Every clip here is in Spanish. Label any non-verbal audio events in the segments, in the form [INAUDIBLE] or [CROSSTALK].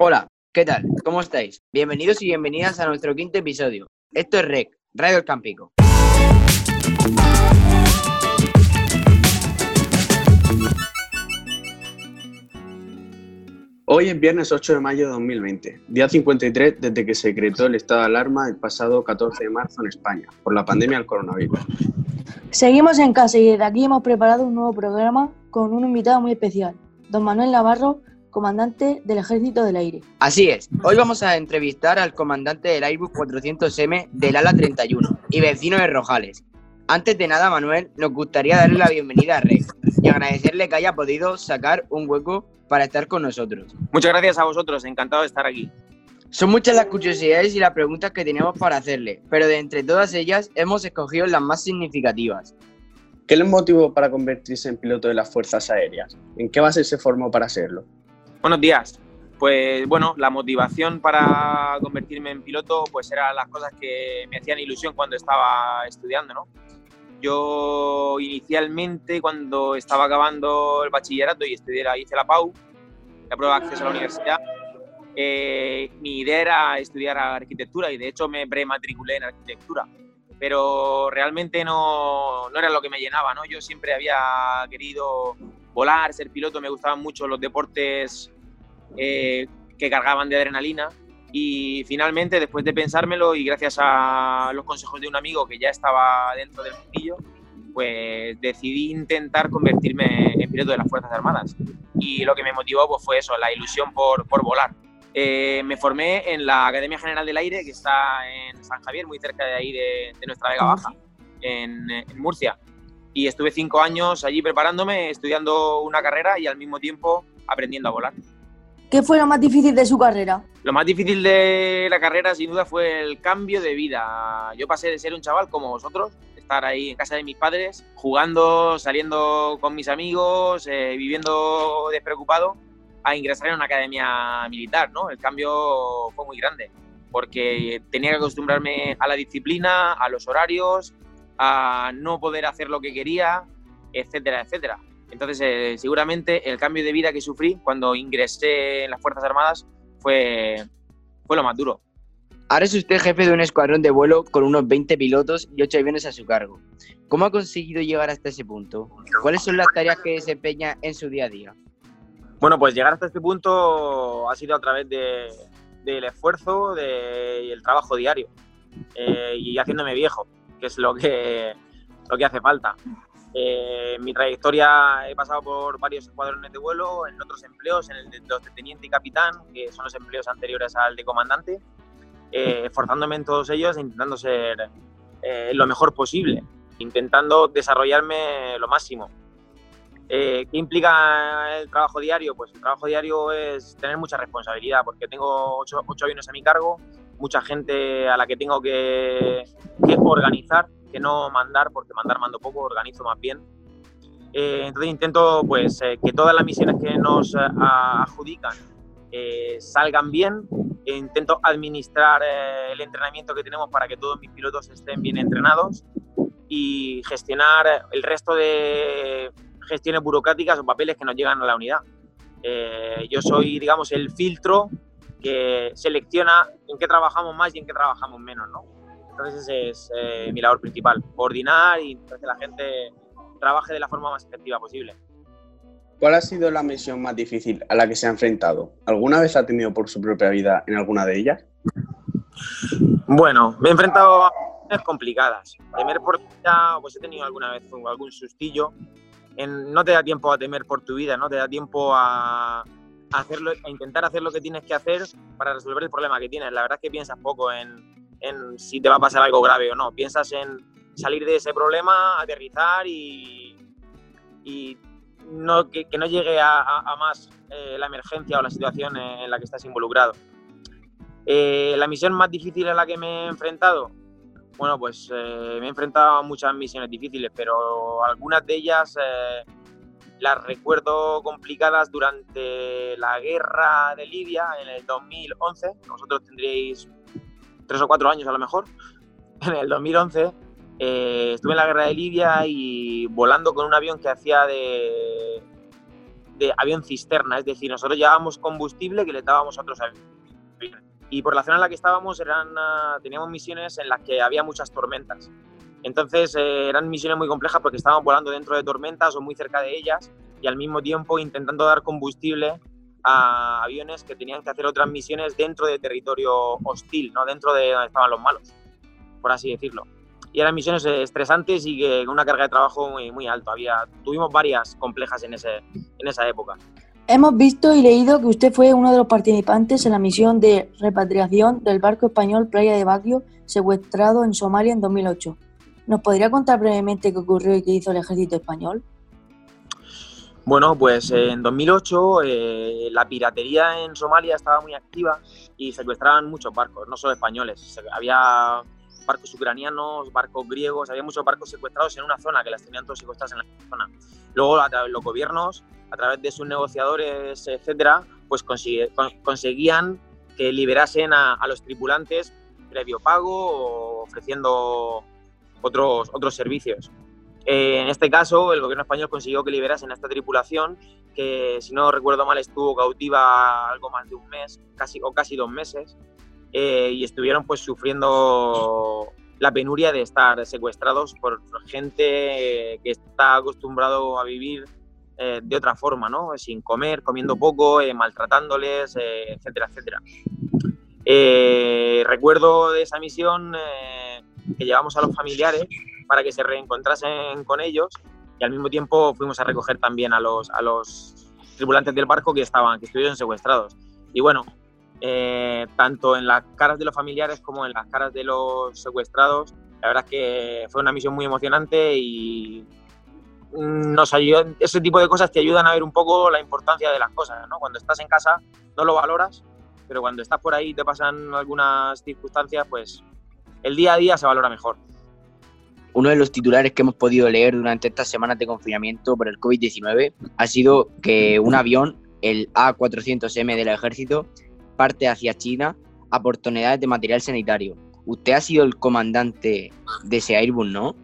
Hola, ¿qué tal? ¿Cómo estáis? Bienvenidos y bienvenidas a nuestro quinto episodio. Esto es REC, Radio El Campico. Hoy es viernes 8 de mayo de 2020, día 53 desde que se decretó el estado de alarma el pasado 14 de marzo en España por la pandemia del coronavirus. Seguimos en casa y desde aquí hemos preparado un nuevo programa con un invitado muy especial, don Manuel Navarro, comandante del Ejército del Aire. Así es, hoy vamos a entrevistar al comandante del Airbus 400M del ala 31 y vecino de Rojales. Antes de nada, Manuel, nos gustaría darle la bienvenida a REC y agradecerle que haya podido sacar un hueco para estar con nosotros. Muchas gracias a vosotros, encantado de estar aquí. Son muchas las curiosidades y las preguntas que tenemos para hacerle, pero de entre todas ellas hemos escogido las más significativas. ¿Qué le motivó para convertirse en piloto de las Fuerzas Aéreas? ¿En qué base se formó para serlo? Buenos días. Pues bueno, la motivación para convertirme en piloto pues eran las cosas que me hacían ilusión cuando estaba estudiando, ¿no? Yo inicialmente cuando estaba acabando el bachillerato y estudié, hice la PAU, la prueba de acceso a la universidad, eh, mi idea era estudiar arquitectura y de hecho me prematriculé en arquitectura, pero realmente no, no, era lo que me llenaba, ¿no? Yo siempre había querido volar, ser piloto, me gustaban mucho los deportes eh, que cargaban de adrenalina y finalmente, después de pensármelo y gracias a los consejos de un amigo que ya estaba dentro del mundillo, pues decidí intentar convertirme en piloto de las Fuerzas Armadas. Y lo que me motivó pues, fue eso, la ilusión por, por volar. Eh, me formé en la Academia General del Aire, que está en San Javier, muy cerca de ahí de, nuestra Vega Baja, en Murcia. Y estuve cinco años allí preparándome, estudiando una carrera y al mismo tiempo aprendiendo a volar. ¿Qué fue lo más difícil de su carrera? Lo más difícil de la carrera, sin duda, fue el cambio de vida. Yo pasé de ser un chaval como vosotros, estar ahí en casa de mis padres, jugando, saliendo con mis amigos, eh, viviendo despreocupado, a ingresar en una academia militar. ¿no? El cambio fue muy grande, porque tenía que acostumbrarme a la disciplina, a los horarios, a no poder hacer lo que quería, etcétera, etcétera. Entonces, eh, seguramente el cambio de vida que sufrí cuando ingresé en las Fuerzas Armadas fue, fue lo más duro. Ahora es usted jefe de un escuadrón de vuelo con unos 20 pilotos y 8 aviones a su cargo. ¿Cómo ha conseguido llegar hasta ese punto? ¿Cuáles son las tareas que desempeña en su día a día? Bueno, pues llegar hasta este punto ha sido a través de, del esfuerzo de, y el trabajo diario eh, y haciéndome viejo, que es lo que, lo que hace falta. Eh, en mi trayectoria he pasado por varios escuadrones de vuelo, en otros empleos, en el de, los de teniente y capitán, que son los empleos anteriores al de comandante, eh, esforzándome en todos ellos e intentando ser eh, lo mejor posible, intentando desarrollarme lo máximo. Eh, ¿Qué implica el trabajo diario? Pues el trabajo diario es tener mucha responsabilidad, porque tengo ocho, ocho aviones a mi cargo, mucha gente a la que tengo que, organizar que no mandar, porque mandar mando poco, organizo más bien. Eh, entonces intento pues eh, que todas las misiones que nos eh, adjudican salgan bien. E intento administrar el entrenamiento que tenemos para que todos mis pilotos estén bien entrenados y gestionar el resto de gestiones burocráticas o papeles que nos llegan a la unidad. yo soy, digamos, el filtro que selecciona en qué trabajamos más y en qué trabajamos menos, ¿no? Entonces ese es eh, mi labor principal, coordinar y que la gente trabaje de la forma más efectiva posible. ¿Cuál ha sido la misión más difícil a la que se ha enfrentado? ¿Alguna vez ha tenido por su propia vida en alguna de ellas? Bueno, me he enfrentado a misiones complicadas. Temer por vida, pues he tenido alguna vez algún sustillo. En, no te da tiempo a temer por tu vida, no te da tiempo a, hacerlo, intentar hacer lo que tienes que hacer para resolver el problema que tienes. La verdad es que piensas poco en, en si te va a pasar algo grave o no. Piensas en salir de ese problema, aterrizar y, y no, que, no llegue a más eh, la emergencia o la situación en la que estás involucrado. Eh, la misión más difícil a la que me he enfrentado, bueno, pues eh, me he enfrentado a muchas misiones difíciles, pero algunas de ellas eh, las recuerdo complicadas durante la guerra de Libia en el 2011. Vosotros tendríais tres o cuatro años a lo mejor, [LAUGHS] en el 2011, eh, estuve en la guerra de Libia y volando con un avión que hacía de, de avión cisterna, es decir, nosotros llevábamos combustible que le dábamos a otros aviones. Y por la zona en la que estábamos eran, ah, teníamos misiones en las que había muchas tormentas. Entonces eh, eran misiones muy complejas porque estábamos volando dentro de tormentas o muy cerca de ellas y al mismo tiempo intentando dar combustible a aviones que tenían que hacer otras misiones dentro de territorio hostil, no dentro de donde estaban los malos, por así decirlo. Y eran misiones estresantes y con una carga de trabajo muy, muy. Había, tuvimos varias complejas en, ese, en esa época. Hemos visto y leído que usted fue uno de los participantes en la misión de repatriación del barco español Playa de Baguio, secuestrado en Somalia en 2008. ¿Nos podría contar brevemente qué ocurrió y qué hizo el ejército español? Bueno, pues en 2008 eh, la piratería en Somalia estaba muy activa y secuestraban muchos barcos, no solo españoles. Había barcos ucranianos, barcos griegos, había muchos barcos secuestrados en una zona que las tenían todos secuestrados en la zona. Luego los gobiernos, a través de sus negociadores, etcétera, pues conseguían que liberasen a, los tripulantes previo pago o ofreciendo otros, otros servicios. Eh, en este caso, el gobierno español consiguió que liberasen a esta tripulación, que si no recuerdo mal estuvo cautiva algo más de un mes, casi o casi dos meses, eh, y estuvieron pues sufriendo la penuria de estar secuestrados por gente que está acostumbrado a vivir eh, de otra forma, ¿no? Sin comer, comiendo poco, maltratándoles, etcétera, etcétera. recuerdo de esa misión que llevamos a los familiares para que se reencontrasen con ellos y al mismo tiempo fuimos a recoger también a los, a los tripulantes del barco que estaban, que estuvieron secuestrados. Y bueno, eh, tanto en las caras de los familiares como en las caras de los secuestrados, la verdad es que fue una misión muy emocionante y nos ayudó, ese tipo de cosas te ayudan a ver un poco la importancia de las cosas, ¿no? Cuando estás en casa no lo valoras, pero cuando estás por ahí te pasan algunas circunstancias, pues el día a día se valora mejor. Uno de los titulares que hemos podido leer durante estas semanas de confinamiento por el COVID-19 ha sido que un avión, el A400M del ejército, parte hacia China a por toneladas de material sanitario. Usted ha sido el comandante de ese Airbus, ¿no?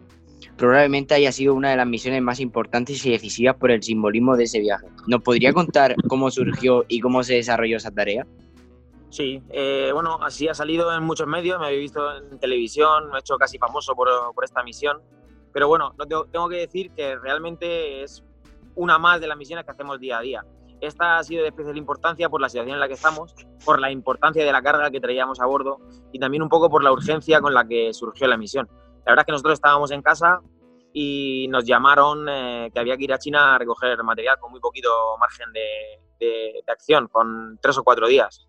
Probablemente haya sido una de las misiones más importantes y decisivas por el simbolismo de ese viaje. ¿Nos podría contar cómo surgió y cómo se desarrolló esa tarea? Sí, eh, bueno, así ha salido en muchos medios, me habéis visto en televisión, me he hecho casi famoso por, esta misión, pero bueno, tengo, que decir que realmente es una más de las misiones que hacemos día a día. Esta ha sido de especial importancia por la situación en la que estamos, por la importancia de la carga que traíamos a bordo y también un poco por la urgencia con la que surgió la misión. La verdad es que nosotros estábamos en casa y nos llamaron eh, que había que ir a China a recoger material con muy poquito margen de acción, con tres o cuatro días.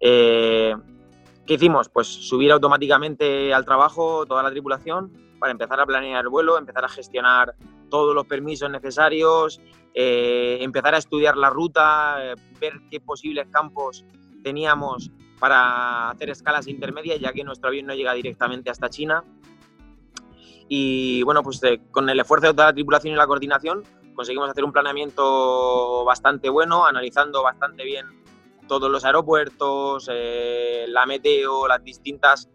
Eh, ¿Qué hicimos? Pues subir automáticamente al trabajo toda la tripulación para empezar a planear el vuelo, empezar a gestionar todos los permisos necesarios, eh, empezar a estudiar la ruta, eh, ver qué posibles campos teníamos para hacer escalas intermedias, ya que nuestro avión no llega directamente hasta China. Y bueno, pues con el esfuerzo de toda la tripulación y la coordinación conseguimos hacer un planeamiento bastante bueno, analizando bastante bien todos los aeropuertos, eh, la meteo, las distintas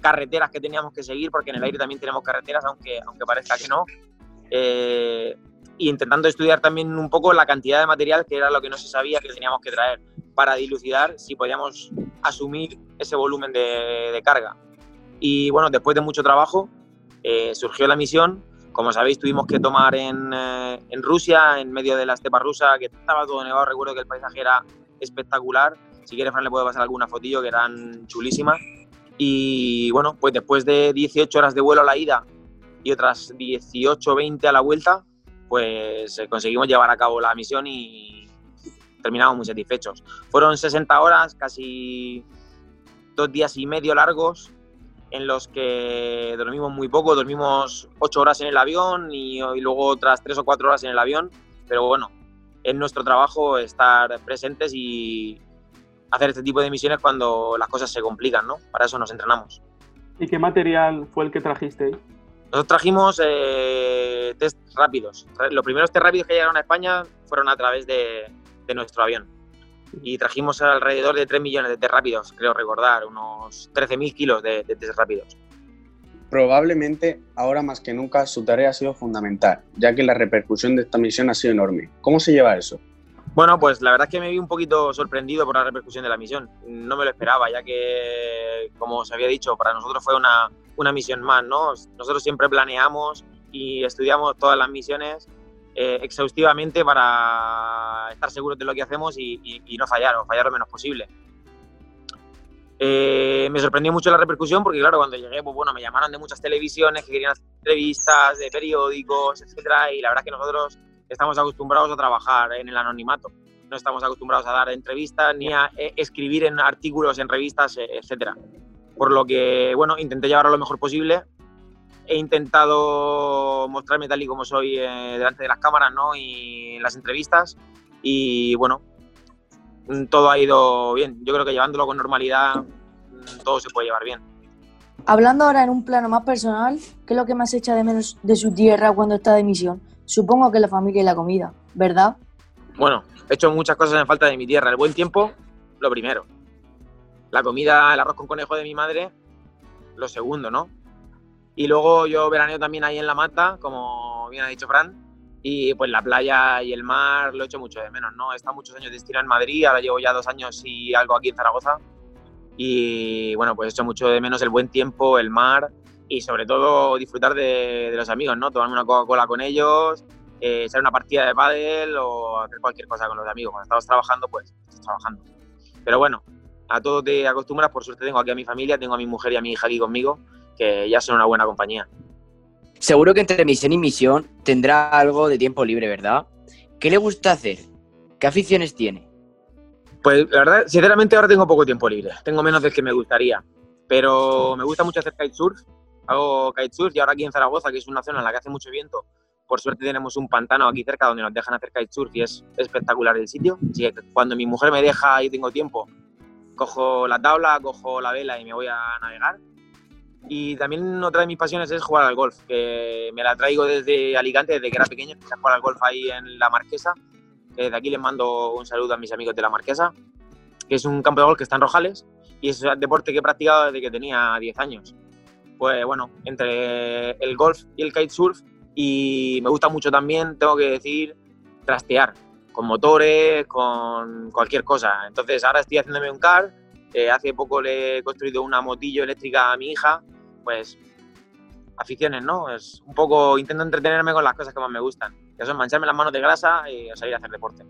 carreteras que teníamos que seguir, porque en el aire también tenemos carreteras, aunque, aunque parezca que no. Eh, intentando estudiar también un poco la cantidad de material que era lo que no se sabía que teníamos que traer para dilucidar si podíamos asumir ese volumen de, carga. Y bueno, después de mucho trabajo eh, surgió la misión. Como sabéis, tuvimos que tomar en, en Rusia, en medio de la estepa rusa, que estaba todo nevado. Recuerdo que el paisaje era espectacular. Si quiere, Fran, le puedo pasar alguna fotillo que eran chulísimas. Y bueno, pues después de 18 horas de vuelo a la ida y otras 18 20 a la vuelta, pues eh, conseguimos llevar a cabo la misión y terminamos muy satisfechos. Fueron 60 horas, casi dos días y medio largos, en los que dormimos muy poco, dormimos 8 horas en el avión y, y luego otras 3 o 4 horas en el avión, pero bueno, es nuestro trabajo estar presentes y hacer este tipo de misiones cuando las cosas se complican, ¿no? Para eso nos entrenamos. ¿Y qué material fue el que trajiste? Nosotros trajimos eh, test rápidos. Los primeros test rápidos que llegaron a España fueron a través de, nuestro avión. Y trajimos alrededor de 3 millones de test rápidos, creo recordar, unos 13.000 kilos de, de test rápidos. Probablemente ahora más que nunca su tarea ha sido fundamental, ya que la repercusión de esta misión ha sido enorme. ¿Cómo se lleva eso? Bueno, pues la verdad es que me vi un poquito sorprendido por la repercusión de la misión. No me lo esperaba, ya que, como os había dicho, para nosotros fue una, una misión más, ¿no? Nosotros siempre planeamos y estudiamos todas las misiones eh, exhaustivamente para estar seguros de lo que hacemos y, y, no fallar, o fallar lo menos posible. Eh, me sorprendió mucho la repercusión porque, claro, cuando llegué, pues bueno, me llamaron de muchas televisiones que querían hacer entrevistas, de periódicos, etcétera, y la verdad es que nosotros estamos acostumbrados a trabajar en el anonimato. No estamos acostumbrados a dar entrevistas ni a eh, escribir en artículos, en revistas, eh, etcétera. Por lo que, bueno, intenté llevarlo lo mejor posible. He intentado mostrarme tal y como soy eh, delante de las cámaras ¿no? y en las entrevistas. Y bueno, todo ha ido bien. Yo creo que llevándolo con normalidad, todo se puede llevar bien. Hablando ahora en un plano más personal, ¿qué es lo que más echa de menos de su tierra cuando está de misión? Supongo que la familia y la comida, ¿verdad? Bueno, he hecho muchas cosas en falta de mi tierra. El buen tiempo, lo primero. La comida, el arroz con conejo de mi madre, lo segundo, ¿no? Y luego yo veraneo también ahí en la mata, como bien ha dicho Fran, y pues la playa y el mar lo he hecho mucho de menos, ¿no? He muchos años de en Madrid, ahora llevo ya dos años y algo aquí en Zaragoza. Y bueno, pues he hecho mucho de menos el buen tiempo, el mar y sobre todo disfrutar de, los amigos, ¿no? Tomarme una Coca-Cola con ellos, eh, echar una partida de pádel o hacer cualquier cosa con los amigos. Cuando estamos trabajando, pues estás trabajando. Pero bueno, a todo te acostumbras. Por suerte tengo aquí a mi familia, tengo a mi mujer y a mi hija aquí conmigo, que ya son una buena compañía. Seguro que entre misión y misión tendrá algo de tiempo libre, ¿verdad? ¿Qué le gusta hacer? ¿Qué aficiones tiene? Pues la verdad, sinceramente ahora tengo poco tiempo libre. Tengo menos del que me gustaría. Pero me gusta mucho hacer kitesurf hago kitesurf y ahora aquí en Zaragoza, que es una zona en la que hace mucho viento, por suerte tenemos un pantano aquí cerca donde nos dejan hacer kitesurf y es espectacular el sitio. Así que cuando mi mujer me deja y tengo tiempo, cojo la tabla, cojo la vela y me voy a navegar. Y también otra de mis pasiones es jugar al golf, que me la traigo desde Alicante, desde que era pequeño, empecé a jugar al golf ahí en La Marquesa. Desde aquí les mando un saludo a mis amigos de La Marquesa, que es un campo de golf que está en Rojales y es un deporte que he practicado desde que tenía 10 años pues bueno, entre el golf y el kitesurf y me gusta mucho también, tengo que decir, trastear con motores, con cualquier cosa. Entonces ahora estoy haciéndome un car, eh, hace poco le he construido una motillo eléctrica a mi hija, pues aficiones, ¿no? Es un poco, intento entretenerme con las cosas que más me gustan, que son mancharme las manos de grasa y salir a hacer deporte.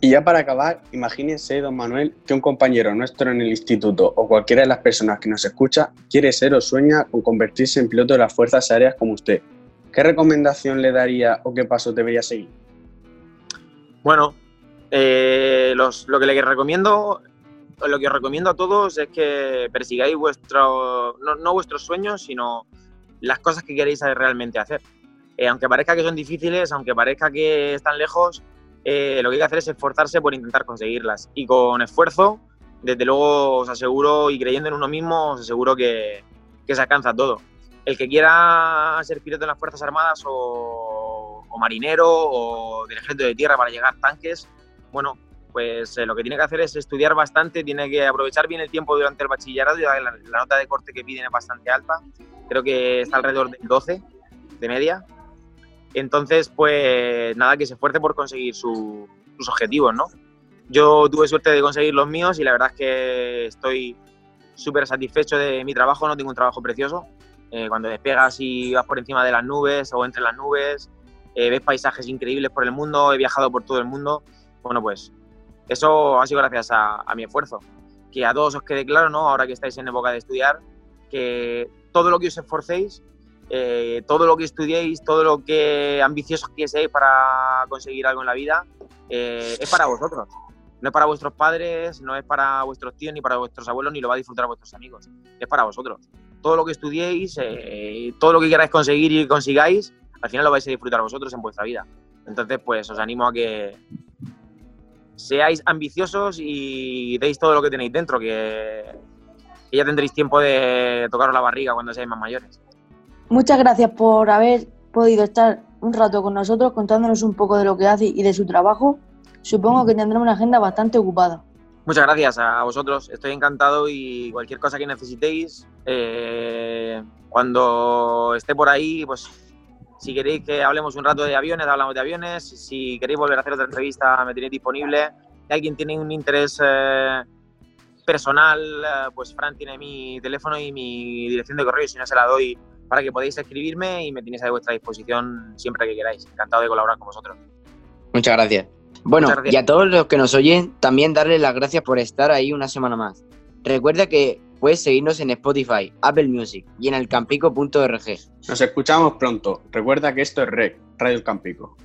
Y ya para acabar, imagínese, don Manuel, que un compañero nuestro en el instituto o cualquiera de las personas que nos escucha quiere ser o sueña con convertirse en piloto de las fuerzas aéreas como usted. ¿Qué recomendación le daría o qué paso debería seguir? Bueno, eh, lo que le recomiendo, lo que os recomiendo a todos es que persigáis vuestro, no, vuestros sueños, sino las cosas que queréis realmente hacer. Eh, aunque parezca que son difíciles, aunque parezca que están lejos, eh, lo que hay que hacer es esforzarse por intentar conseguirlas. Y con esfuerzo, desde luego os aseguro, y creyendo en uno mismo, os aseguro que, se alcanza todo. El que quiera ser piloto en las Fuerzas Armadas o, marinero o del ejército de tierra para llegar tanques, bueno, pues eh, lo que tiene que hacer es estudiar bastante, tiene que aprovechar bien el tiempo durante el bachillerato, la, la nota de corte que piden es bastante alta, creo que está alrededor del 12 de media, entonces, pues nada, que se esfuerce por conseguir sus objetivos, ¿no? Yo tuve suerte de conseguir los míos y la verdad es que estoy súper satisfecho de mi trabajo, no tengo un trabajo precioso. Eh, cuando despegas y vas por encima de las nubes o entre las nubes, eh, ves paisajes increíbles por el mundo, he viajado por todo el mundo. Bueno, pues eso ha sido gracias a, mi esfuerzo. Que a todos os quede claro, ¿no? Ahora que estáis en época de estudiar, que todo lo que os esforcéis eh, todo lo que estudiéis, todo lo que ambiciosos que para conseguir algo en la vida, eh, es para vosotros. No es para vuestros padres, no es para vuestros tíos, ni para vuestros abuelos, ni lo va a disfrutar vuestros amigos. Es para vosotros. Todo lo que estudiéis, eh, todo lo que queráis conseguir y consigáis, al final lo vais a disfrutar vosotros en vuestra vida. Entonces, pues os animo a que seáis ambiciosos y deis todo lo que tenéis dentro, que, que ya tendréis tiempo de tocaros la barriga cuando seáis más mayores. Muchas gracias por haber podido estar un rato con nosotros contándonos un poco de lo que hace y de su trabajo. Supongo que tendrá una agenda bastante ocupada. Muchas gracias a vosotros, estoy encantado y cualquier cosa que necesitéis, eh, cuando esté por ahí, pues Si queréis que hablemos un rato de aviones, hablamos de aviones. Si queréis volver a hacer otra entrevista, me tenéis disponible. Si alguien tiene un interés eh, personal, eh, pues Fran tiene mi teléfono y mi dirección de correo, si no se la doy para que podáis escribirme y me tenéis a vuestra disposición siempre que queráis. Encantado de colaborar con vosotros. Muchas gracias. Bueno, Muchas gracias. y a todos los que nos oyen, también darles las gracias por estar ahí una semana más. Recuerda que puedes seguirnos en Spotify, Apple Music y en elcampico.org. Nos escuchamos pronto. Recuerda que esto es REC, Radio El Campico.